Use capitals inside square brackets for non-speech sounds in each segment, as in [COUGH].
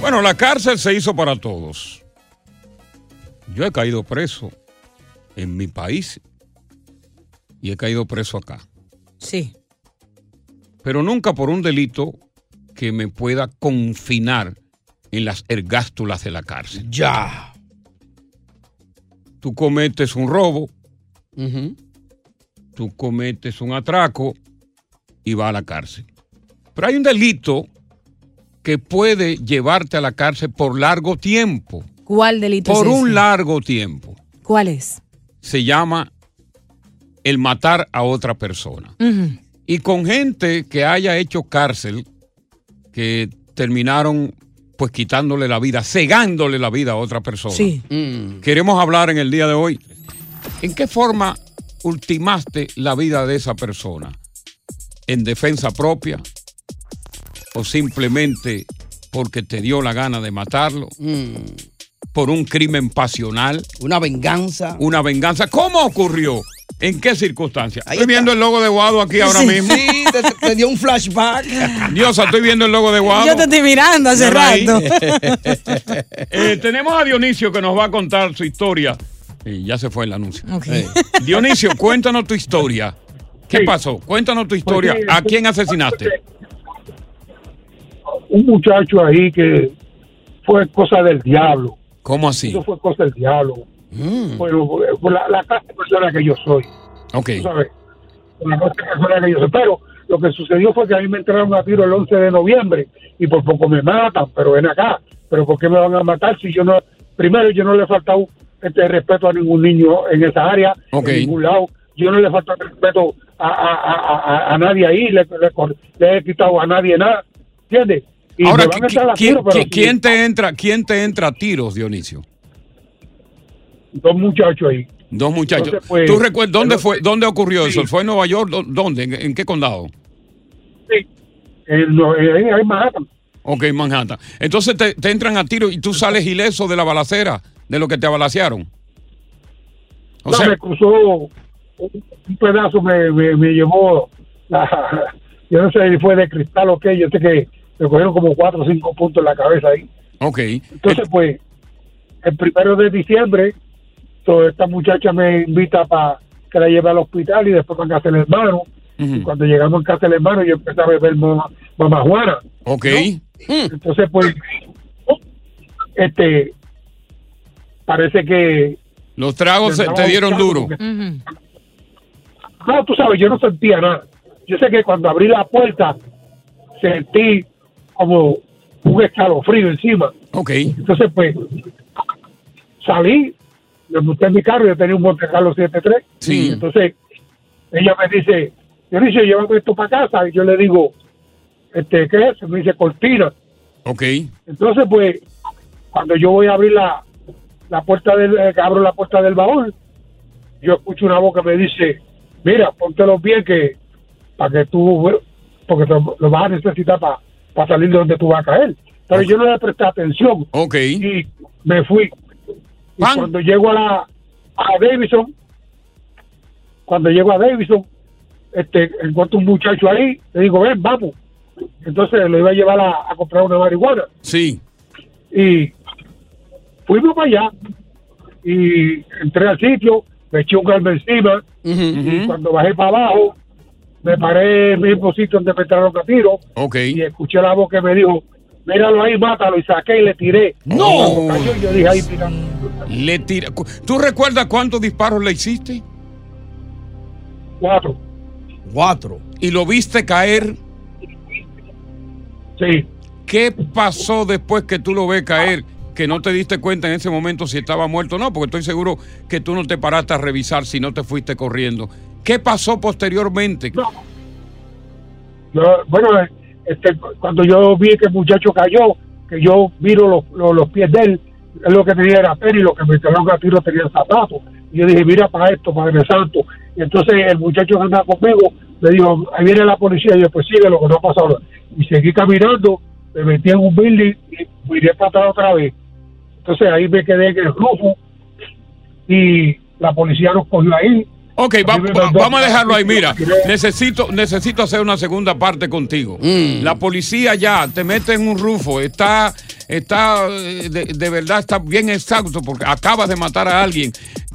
Bueno, la cárcel se hizo para todos. Yo he caído preso en mi país y he caído preso acá. Sí. Pero nunca por un delito que me pueda confinar en las ergástulas de la cárcel. Ya. Tú cometes un robo, tú cometes un atraco y vas a la cárcel. Pero hay un delito que puede llevarte a la cárcel por largo tiempo. ¿Cuál delito Por es un ese? largo tiempo. ¿Cuál es? Se llama el matar a otra persona. Y con gente que haya hecho cárcel, que terminaron pues quitándole la vida, cegándole la vida a otra persona. Sí. Queremos hablar en el día de hoy. ¿En qué forma ultimaste la vida de esa persona? ¿En defensa propia? ¿O simplemente porque te dio la gana de matarlo? ¿Por un crimen pasional? Una venganza. Una venganza. ¿Cómo ocurrió? ¿En qué circunstancia? estoy viendo el logo de Guado aquí ahora Sí, mismo. Sí, te, te dio un flashback. [LAUGHS] Diosa, estoy viendo el logo de Guado. Yo te estoy mirando hace rato. [LAUGHS] Eh, tenemos a Dionisio que nos va a contar su historia. Y ya se fue el anuncio. Ok. Eh, Dionisio, cuéntanos tu historia. ¿Qué pasó? Cuéntanos tu historia. Pues sí, ¿A quién asesinaste? Un muchacho ahí que fue cosa del diablo. ¿Cómo así? Eso fue cosa del diablo. Bueno, por la, la clase de persona que yo soy. Ok. ¿Sabes? Por la clase de persona que yo soy. Pero lo que sucedió fue que a mí me entraron a tiro el 11 de noviembre y por poco me matan, pero ven acá. Pero ¿por qué me van a matar si yo no... Primero, yo no le he faltado este respeto a ningún niño en esa área, Ok. en ningún lado. Yo no le he faltado respeto a, a, a, a- a nadie ahí, le, le, le he quitado a nadie nada. ¿Entiendes? Y Ahora, me van a ¿qui- echar a ¿quién, tiro, pero quién- sí, quién te entra, ¿quién te entra a tiros, Dionisio? Dos muchachos ahí. Dos muchachos. Entonces, pues, ¿Tú recuerdas dónde fue, dónde ocurrió Sí. eso? ¿Fue en Nueva York? ¿Dó- ¿Dónde? ¿En, en qué condado? Sí. En, Manhattan. Ok, Manhattan. Entonces te, te entran a tiro y tú sales ileso de la balacera, de lo que te abalacearon. O No, sea, me cruzó un, un pedazo, me, me, me llevó, la, [LAUGHS] yo no sé si fue de cristal o qué, yo sé que me cogieron como cuatro o cinco puntos en la cabeza ahí. ok. Entonces, pues, el primero de diciembre, toda esta muchacha me invita para que la lleve al hospital y después van a hacer el hermano Y cuando llegamos en casa del hermano, yo empecé a beber mamá, mamá Juana. Ok. Entonces, pues, este, parece que... Los tragos se- te dieron duro. porque- No, tú sabes, yo no sentía nada. Yo sé que cuando abrí la puerta, sentí como un escalofrío encima. Ok. Entonces, pues, salí, me monté en mi carro, yo tenía un Monte Carlo 73. Sí. Entonces, ella me dice, Dionisio, llévame esto para casa. Y yo le digo, este, ¿qué es? Me dice, cortina. Ok. Entonces, pues, cuando yo voy a abrir la, la puerta del, eh, abro la puerta del baúl, yo escucho una voz que me dice, mira, póntelo bien que, para que tú, porque te- lo vas a necesitar para salir de donde tú vas a caer. Pero yo no le presté atención. Ok. Y me fui. Y cuando llego a la, a Davidson, cuando llego a Davidson, este, encuentro un muchacho ahí, le digo, ven, vamos. Entonces lo iba a llevar a, a comprar una marihuana. Sí. Y fuimos para allá y entré al sitio, me eché un galme encima y cuando bajé para abajo me paré en el mismo sitio donde me entraron a tiro Ok. y escuché la voz que me dijo, míralo ahí, mátalo y saqué y le tiré. ¡No! Yo dije, ahí, mira, Le tira. ¿Tú recuerdas cuántos disparos le hiciste? Cuatro. Cuatro. ¿Y lo viste caer? Sí. ¿Qué pasó después que tú lo ves caer? Que no te diste cuenta en ese momento si estaba muerto o no, porque estoy seguro que tú no te paraste a revisar si no te fuiste corriendo. ¿Qué pasó posteriormente? Yo, bueno, este, cuando yo vi que el muchacho cayó, que yo miro los, los, pies de él, lo que tenía era y lo que me entraron a tiro tenía zapatos. Y yo dije, mira para esto, Padre Santo. Y entonces el muchacho que andaba conmigo me dijo, ahí viene la policía. Y yo, pues sigue lo que no ha pasado. Y seguí caminando, me metí en un building y miré para atrás otra vez. Entonces ahí me quedé en el rufo y la policía nos cogió ahí. Ok, va- vamos a dejarlo ahí. Mira, necesito, necesito hacer una segunda parte contigo. La policía ya te mete en un rufo, está, está eh, de, de verdad está bien exacto porque acabas de matar a alguien.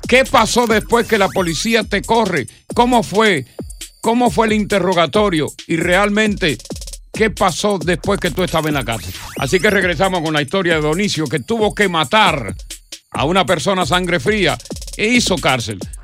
¿Qué pasó después que la policía te corre? ¿Cómo fue? ¿Cómo fue el interrogatorio? Y realmente, ¿qué pasó después que tú estabas en la cárcel? Así que regresamos con la historia de Donicio, que tuvo que matar a una persona a sangre fría e hizo cárcel.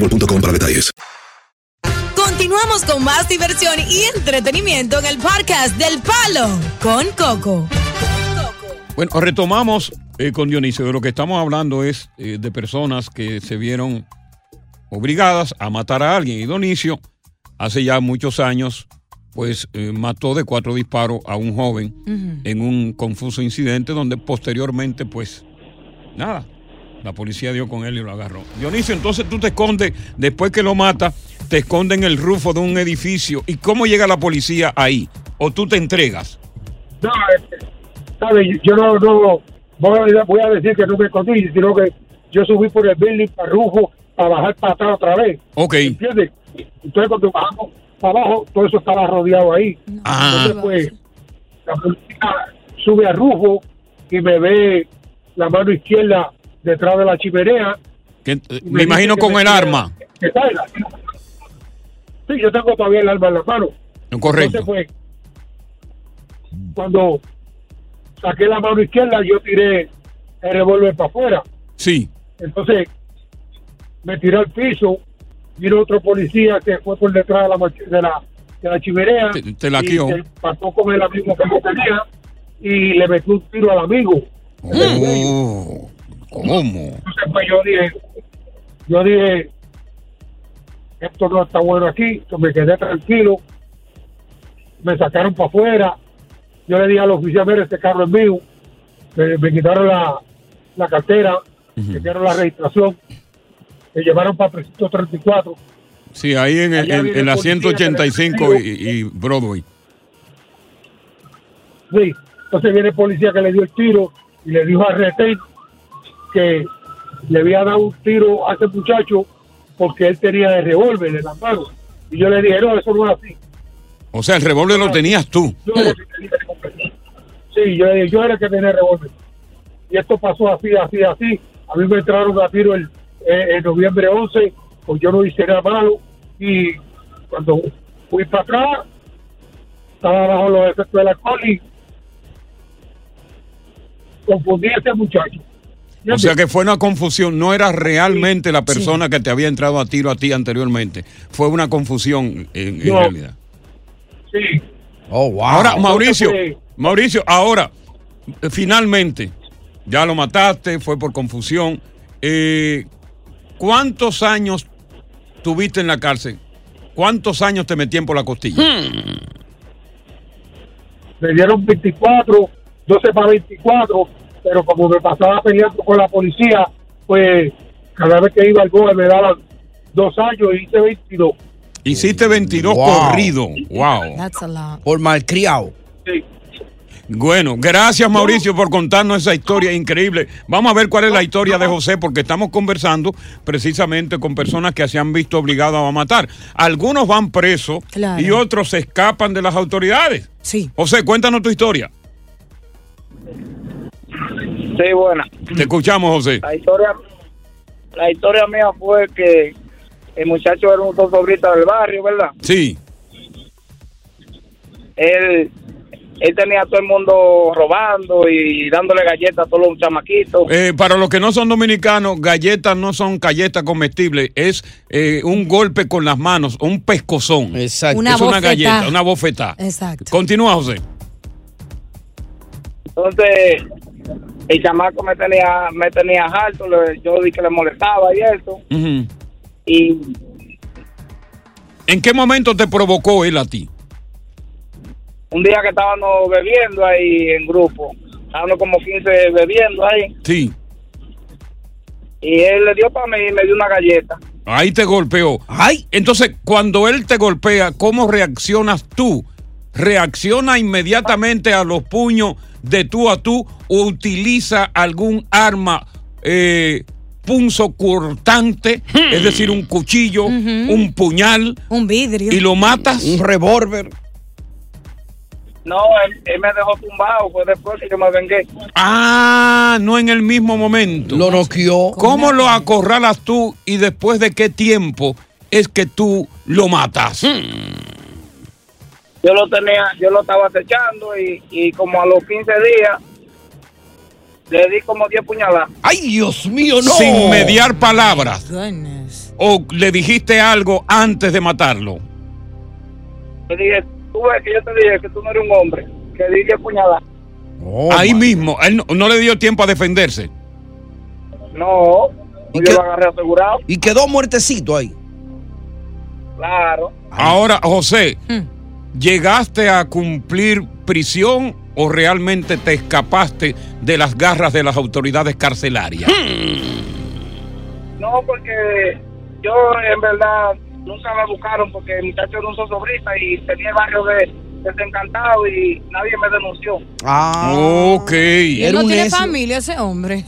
boostmobile.com para detalles. Continuamos con más diversión y entretenimiento en el podcast del Palo con Coco. Bueno, retomamos eh, con Dionisio. De lo que estamos hablando es eh, de personas que se vieron obligadas a matar a alguien. Y Dionisio, hace ya muchos años, pues eh, mató de cuatro disparos a un joven en un confuso incidente donde posteriormente, pues, nada, la policía dio con él y lo agarró. Dionisio, entonces tú te escondes, después que lo mata, te escondes en el rufo de un edificio. ¿Y cómo llega la policía ahí? ¿O tú te entregas? No, este, ¿sabe? Yo no, no voy a, voy a decir que no me escondí, sino que yo subí por el building para Rujo para bajar para atrás otra vez. Ok. ¿Entiendes? Entonces cuando bajamos para abajo, todo eso estaba rodeado ahí. Ah. Entonces pues, la policía sube a Rujo y me ve la mano izquierda detrás de la chimenea. Que, eh, me imagino con me el arma. que Sí, yo tengo todavía el arma en la mano. Correcto. Entonces, pues, cuando saqué la mano izquierda, yo tiré el revólver para afuera. Sí. Entonces, me tiré al piso, vino otro policía que fue por detrás de la, de la, de la. Te- te la y se pasó con el amigo que yo tenía y le metió un tiro al amigo. Oh, ¿Cómo? Entonces, pues yo dije, yo dije, esto no está bueno aquí, entonces me quedé tranquilo, me sacaron para afuera, yo le dije al oficial, mire, este carro es mío, me, me quitaron la, la cartera, me quitaron la registración, me llevaron para 334, Sí, ahí en, el- en- en la policía, 185 que y, y Broadway. sí, entonces viene el policía que le dio el tiro y le dijo a Retén que le había dado un tiro a ese muchacho porque él tenía el revólver en las manos. Y yo le dije, no, eso no es así. O sea, el revólver lo tenías tú. Yo era el que tenía el revólver. Sí, yo, yo era el que tenía el revólver. Y esto pasó así, así, así. A mí me entraron a tiro el, eh, en noviembre 11, pues yo no hice nada malo. Y cuando fui para atrás, estaba bajo los efectos del alcohol y confundí a ese muchacho. O sea que fue una confusión, no era realmente la persona que te había entrado a tiro a ti anteriormente. Fue una confusión en, realidad. Sí. Oh, wow. Ahora, Mauricio, Mauricio, ahora, eh, finalmente, ya lo mataste, fue por confusión. Eh, ¿Cuántos años tuviste en la cárcel? ¿Cuántos años te metían por la costilla? me dieron 24, 12 para 24, pero como me pasaba peleando con la policía, pues cada vez que iba al GOE me daban dos años y hice 22. Hiciste 22 Wow. corridos. Wow. That's a lot. Por malcriado. Sí. Bueno, gracias Mauricio por contarnos esa historia increíble. Vamos a ver cuál es la historia de José, porque estamos conversando precisamente con personas que se han visto obligadas a matar. Algunos van presos Claro. y otros se escapan de las autoridades. Sí. José, cuéntanos tu historia. Sí, buena. Te escuchamos, José. La historia, la historia mía fue que el muchacho era un sobrita del barrio, ¿verdad? Sí. Él, él tenía a todo el mundo robando y dándole galletas a todos los chamaquitos. Eh, para los que no son dominicanos, galletas no son galletas comestibles, es eh, un golpe con las manos, un pescozón. Exacto. Una es una galleta, una bofetada. Exacto. Continúa, José. Entonces, el chamaco me tenía, me tenía harto, le- yo vi que le molestaba y eso. Y ¿En qué momento te provocó él a ti? un día que estábamos bebiendo ahí en grupo, estábamos como 15 bebiendo ahí, Sí. y él le dio para mí y me dio una galleta. Ahí te golpeó. Ay. Entonces, cuando él te golpea, ¿cómo reaccionas tú? ¿Reacciona inmediatamente a los puños de tú a tú o utiliza algún arma eh, punzo cortante, es decir, un cuchillo, un puñal, Un vidrio. y lo matas? Un revólver. No, él, él me dejó tumbado, fue después que yo me vengué. Ah, no en el mismo momento. Lo noqueó. ¿Cómo lo acorralas tú y después de qué tiempo es que tú lo matas? Yo lo tenía, yo lo estaba acechando y, y como a los 15 días le di como 10 puñaladas. Ay, Dios mío, no. Sin mediar palabras. Goodness. ¿O le dijiste algo antes de matarlo? Le dije, tú ves que yo te dije que tú no eres un hombre, que di 10 puñaladas. Oh, Ahí mismo, él no, no le dio tiempo a defenderse. No, ¿Y yo lo agarré asegurado, Y quedó muertecito ahí. claro. Ahora, José, Hmm. ¿llegaste a cumplir prisión o realmente te escapaste de las garras de las autoridades carcelarias? No, porque yo en verdad nunca me buscaron porque el muchacho era un sosobrita y tenía el barrio de desencantado y nadie me denunció. Ah. Ok. Él no tiene familia ese hombre.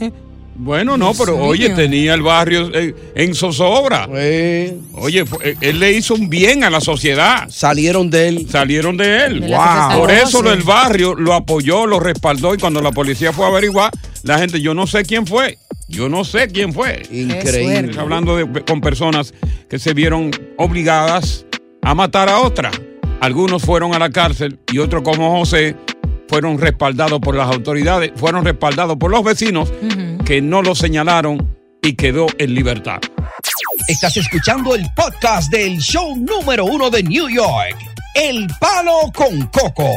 Bueno, no, pero oye, tenía el barrio eh, en zozobra. Oye, fue- eh, él le hizo un bien a la sociedad. Salieron de él. Salieron de él. De Por eso sí. el barrio lo apoyó, lo respaldó y cuando la policía fue a averiguar, la gente, yo no sé quién fue. Yo no sé quién fue. Increíble. Hablando de- con personas que se vieron obligadas a matar a otra. Algunos fueron a la cárcel y otros como José fueron respaldados por las autoridades, fueron respaldados por los vecinos que no lo señalaron y quedó en libertad. Estás escuchando el podcast del show número uno de New York, El Palo con Coco.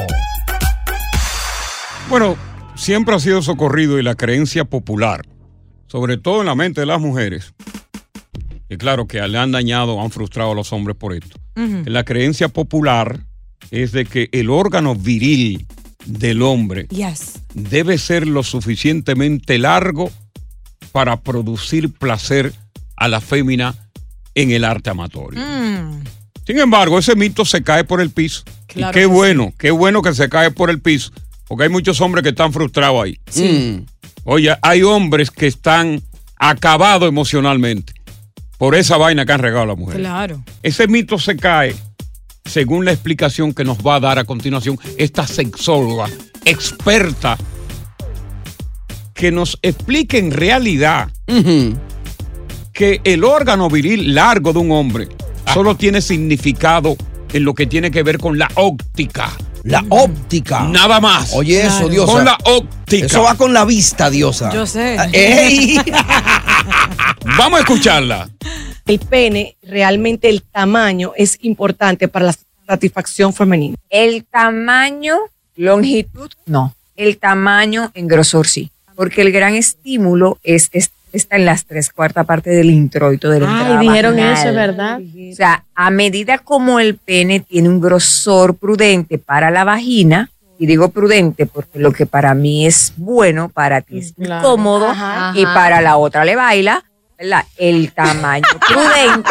Bueno, siempre ha sido socorrido y la creencia popular, sobre todo en la mente de las mujeres, y claro que le han dañado, han frustrado a los hombres por esto. La creencia popular es de que el órgano viril del hombre Yes. debe ser lo suficientemente largo para producir placer a la fémina en el arte amatorio. Mm. Sin embargo, ese mito se cae por el piso. Claro y qué bueno, qué bueno que se cae por el piso, porque hay muchos hombres que están frustrados ahí. Sí. Oye, hay hombres que están acabados emocionalmente por esa vaina que han regado a la mujer. Claro. Ese mito se cae según la explicación que nos va a dar a continuación esta sexóloga experta que nos explique en realidad que el órgano viril largo de un hombre solo tiene significado en lo que tiene que ver con la óptica. La óptica. Nada más. Oye, eso, Claro. Diosa. Con la óptica. Eso va con la vista, Diosa. Yo sé. Ah, ¡Ey! [LAUGHS] Vamos a escucharla. el pene, realmente el tamaño es importante para la satisfacción femenina. El tamaño, longitud, no. El tamaño en grosor sí. Porque el gran estímulo es, es- está en las tres cuartas partes del introito de la Ay, dijeron vaginal. eso, ¿verdad? O sea, a medida como el pene tiene un grosor prudente para la vagina, y digo prudente porque lo que para mí es bueno, para ti es Claro. cómodo, Ajá. y Ajá. para la otra le baila, ¿verdad? el tamaño [LAUGHS] prudente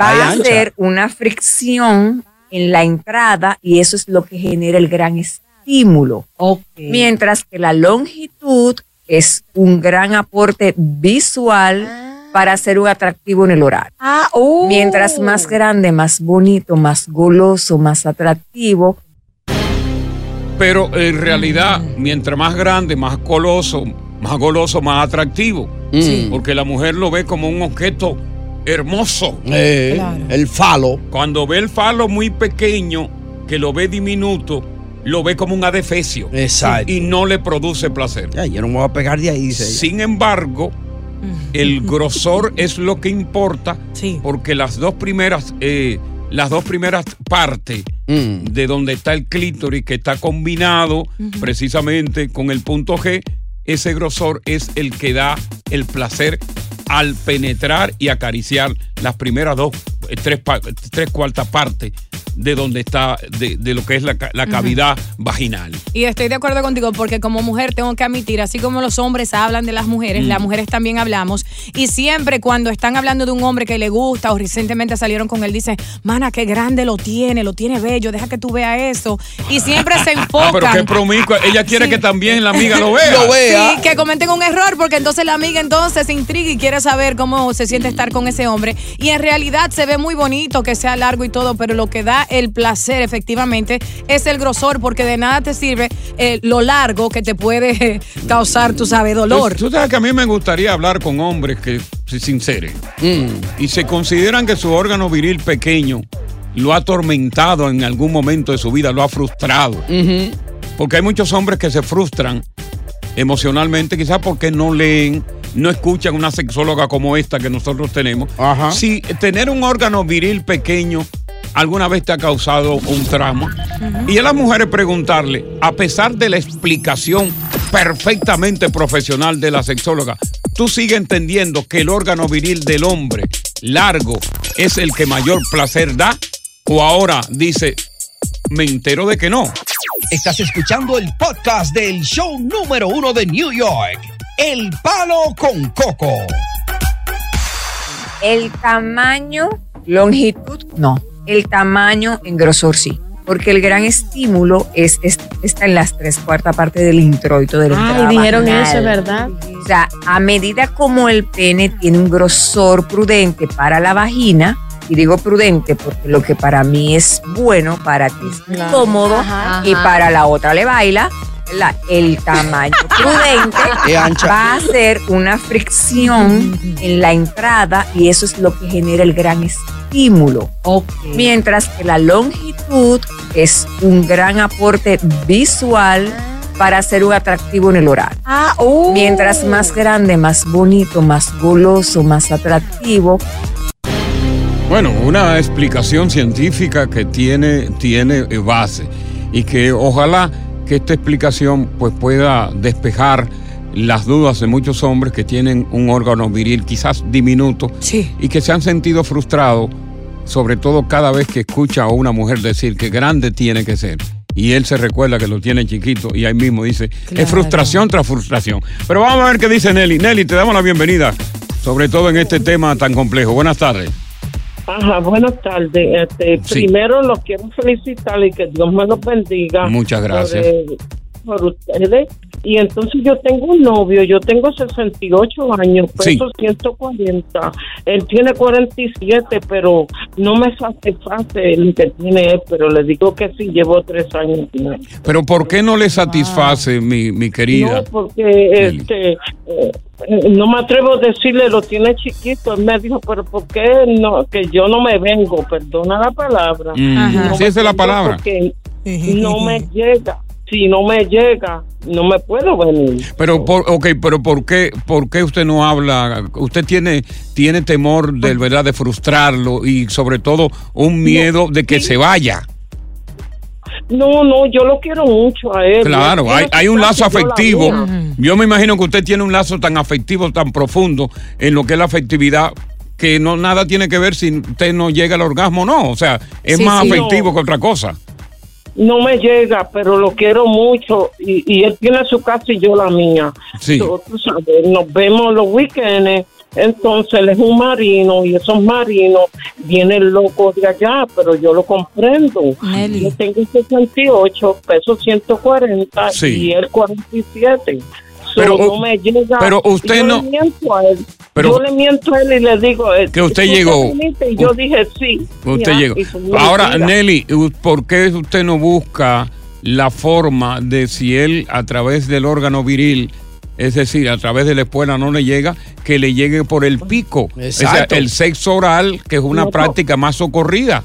va Ay, a ser una fricción en la entrada y eso es lo que genera el gran estímulo. Mientras que la longitud es un gran aporte visual para hacer un atractivo en el horario. Ah, oh. Mientras más grande, más bonito, más goloso, más atractivo, Pero en realidad, mientras más grande, más goloso, más goloso, más atractivo. Sí. Porque la mujer lo ve como un objeto hermoso. Eh, El falo. Cuando ve el falo muy pequeño, que lo ve diminuto, lo ve como un adefesio. Exacto. Y no le produce placer. Ya, yo no me voy a pegar de ahí, dice ella. Sin embargo, el grosor [LAUGHS] es lo que importa, porque las dos primeras, eh, las dos primeras partes Mm. de donde está el clítoris, que está combinado precisamente con el punto G, ese grosor es el que da el placer al penetrar y acariciar las primeras dos, tres, pa- tres cuartas partes de donde está, de, de lo que es la, la cavidad vaginal. Y estoy de acuerdo contigo porque como mujer tengo que admitir, así como los hombres hablan de las mujeres, Mm. las mujeres también hablamos. Y siempre cuando están hablando de un hombre que le gusta o recientemente salieron con él, dicen, mana, qué grande lo tiene, lo tiene bello, deja que tú veas eso. Y siempre se [LAUGHS] Ah, pero enfocan. qué promiscua. Ella [LAUGHS] quiere que también la amiga [LAUGHS] lo vea. Sí, que cometen un error porque entonces la amiga entonces se intriga y quiere saber cómo se siente estar con ese hombre. Y en realidad se ve muy bonito que sea largo y todo, pero lo que da el placer efectivamente es el grosor porque de nada te sirve eh, lo largo que te puede causar, tú sabes, dolor. Tú, tú sabes que a mí me gustaría hablar con hombres que se sinceren y se consideran que su órgano viril pequeño lo ha atormentado en algún momento de su vida, lo ha frustrado. Porque hay muchos hombres que se frustran emocionalmente, quizás porque no leen, no escuchan una sexóloga como esta que nosotros tenemos. Si tener un órgano viril pequeño alguna vez te ha causado un trauma. Y a las mujeres preguntarle, a pesar de la explicación perfectamente profesional de la sexóloga, ¿tú sigues entendiendo que el órgano viril del hombre largo es el que mayor placer da? ¿O ahora dice, me entero de que no? Estás escuchando el podcast del show número uno de New York, El Palo con Coco. el tamaño, longitud, no. El tamaño en grosor sí. Porque el gran estímulo es, es- está en las tres cuartas partes del introito del Ay, dijeron eso, es verdad. O sea, a medida como el pene tiene un grosor prudente para la vagina, y digo prudente porque lo que para mí es bueno, para ti es Claro. cómodo Ajá, y ajá. para la otra le baila, la- el tamaño [LAUGHS] prudente va a hacer una fricción en la entrada y eso es lo que genera el gran estímulo. Mientras que la longitud es un gran aporte visual para hacer un atractivo en el oral. Mientras más grande, más bonito, más goloso, más atractivo, Bueno, una explicación científica que tiene, tiene base y que ojalá que esta explicación pues pueda despejar las dudas de muchos hombres que tienen un órgano viril quizás diminuto y que se han sentido frustrados, sobre todo cada vez que escucha a una mujer decir que grande tiene que ser. Y él se recuerda que lo tiene chiquito y ahí mismo dice, es frustración tras frustración. Pero vamos a ver qué dice Nelly. Nelly, te damos la bienvenida, sobre todo en este tema tan complejo. Buenas tardes. Ajá, buenas tardes. Este, Sí. Primero los quiero felicitar y que Dios me los bendiga. Muchas gracias. Por, eh, por ustedes. Y entonces yo tengo un novio, yo tengo 68 años, Sí. peso 140. Él tiene 47, pero no me satisface el que tiene él, pero le digo que sí, llevo tres años. Pero ¿por qué no le satisface, mi, mi querida? No, porque este, eh, no me atrevo a decirle, lo tiene chiquito. Él me dijo, pero ¿por qué no? Que yo no me vengo, perdona la palabra. Mm, No sí, esa es la palabra. porque no me llega. Si no me llega, no me puedo venir. Pero, por, ok, pero ¿por qué, ¿por qué usted no habla? Usted tiene, tiene temor de, ¿verdad, de frustrarlo y sobre todo un miedo de que se vaya. No, no, yo lo quiero mucho a él. Claro, hay, hay un lazo yo afectivo. Yo me imagino que usted tiene un lazo tan afectivo, tan profundo en lo que es la afectividad, que no nada tiene que ver si usted no llega al orgasmo o no. O sea, es Sí, más sí. afectivo No. que otra cosa. No me llega, pero lo quiero mucho. Y, y él tiene su casa y yo la mía. Sí. So, tú sabes, nos vemos los weekends. Entonces él es un marino y esos marinos vienen locos de allá, pero yo lo comprendo. Yo tengo 68, peso 140 Sí. y él 47. Pero, no me llega. pero usted yo no- Le miento a él. Pero- yo le miento a él y le digo eh, Que usted ¿tú llegó. Y yo dije sí. Usted Ya, llegó. fue Ahora. Nelly, ¿por qué usted no busca la forma de si él a través del órgano viril, es decir, a través de la espuela no le llega, que le llegue por el pico? O sea, Exacto. el sexo oral, que es una no. práctica más socorrida.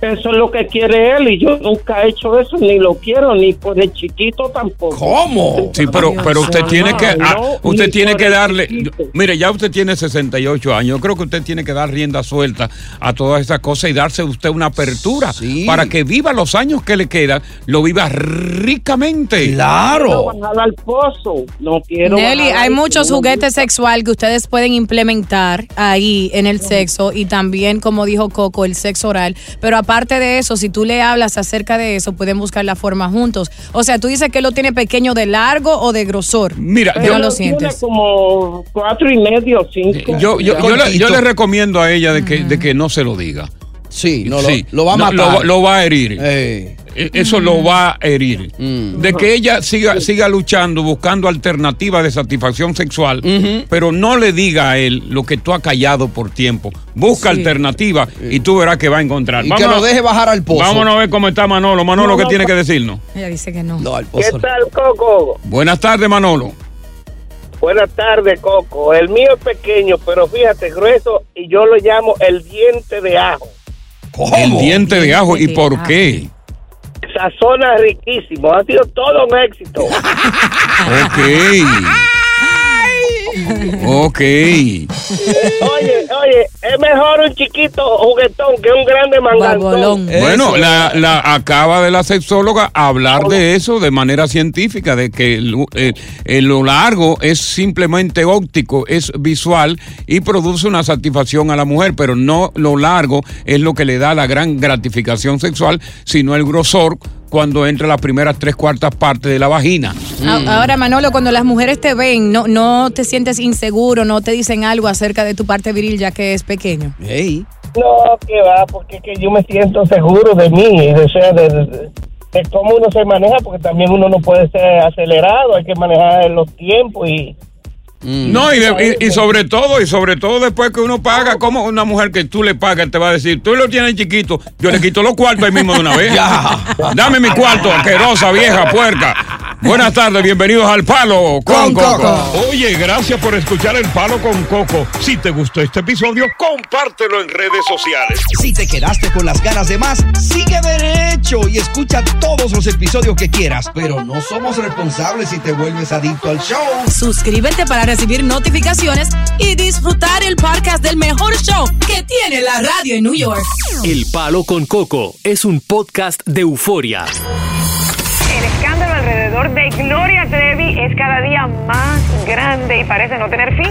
Eso es lo que quiere él y yo nunca he hecho eso, ni lo quiero, ni por el chiquito tampoco. ¿Cómo? Sí, pero, pero usted tiene que, ah, no, usted tiene que darle, mire, ya usted tiene 68 años, yo creo que usted tiene que dar rienda suelta a todas esas cosas y darse usted una apertura para que viva los años que le quedan, lo viva ricamente. Quiero bajar al pozo, no quiero Nelly, hay muchos no, juguetes sexual que ustedes pueden implementar ahí en el sexo y también, como dijo Coco, el sexo oral. Pero aparte de eso, si tú le hablas acerca de eso, pueden buscar la forma juntos. O sea, tú dices que él lo tiene pequeño de largo o de grosor. Mira, yo- no lo Tiene sientes. como cuatro y medio, cinco. Yo, yo, yo le, yo le recomiendo a ella de que, de que no se lo diga. Sí, no, lo- lo va a No, matar. Lo, lo va a herir. Eso lo va a herir. De que ella siga, siga luchando, buscando alternativas de satisfacción sexual, pero no le diga a él lo que tú has callado por tiempo. Busca Sí. alternativas y tú verás que va a encontrar. Y que lo deje bajar al pozo. Vámonos a ver cómo está Manolo. Manolo, No, ¿qué no, tiene que decirnos? Ella dice que no. No, al ¿Qué tal, Coco? Buenas tardes, Manolo. Buenas tardes, Coco. El mío es pequeño, pero fíjate, grueso, y yo lo llamo el diente de ajo. El diente de ajo. ¿Y por qué? Sazona riquísimo, ha sido todo un éxito. Ok. [LAUGHS] Ok. Oye, oye, es mejor un chiquito juguetón que un grande mangantón. Bueno, la, la- acaba de la sexóloga hablar de eso de manera científica, de que el- el- el- lo largo es simplemente óptico, es visual y produce una satisfacción a la mujer, pero no lo largo es lo que le da la gran gratificación sexual, sino el grosor cuando entra las primeras tres cuartas partes de la vagina. A- Ahora, Manolo, cuando las mujeres te ven, no, no te sientes inseguro, no te dicen algo acerca de tu parte viril ya que es pequeño. No, que va, porque es que yo me siento seguro de mí, o sea, de, de- de cómo uno se maneja, porque también uno no puede ser acelerado, hay que manejar los tiempos y... No, y, de- y- y sobre todo, y sobre todo después que uno paga, como una mujer que tú le pagas te va a decir, tú lo tienes chiquito, yo le quito los cuartos ahí mismo de una vez. [LAUGHS] Dame mi cuarto, asquerosa, vieja, puerca. Buenas tardes, bienvenidos al Palo con, Coco. Oye, gracias por escuchar El Palo con Coco. Si te gustó este episodio, compártelo en redes sociales. Si te quedaste con las ganas de más, sigue y escucha todos los episodios que quieras. Pero no somos responsables si te vuelves adicto al show. Suscríbete para recibir notificaciones y disfrutar el podcast del mejor show que tiene la radio en New York. El Palo con Coco es un podcast de euforia. El escándalo alrededor de Gloria Trevi es cada día más grande y parece no tener fin.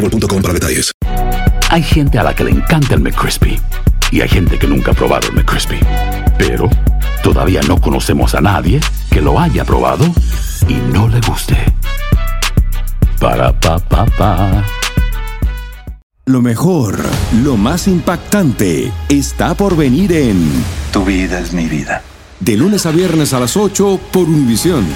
boostmobile.com para detalles. Hay gente a la que le encanta el McCrispy y hay gente que nunca ha probado el McCrispy. Pero todavía no conocemos a nadie que lo haya probado y no le guste. Para pa pa pa. Lo mejor, lo más impactante, está por venir en Tu vida es mi vida. De lunes a viernes a las 8 por Univisión.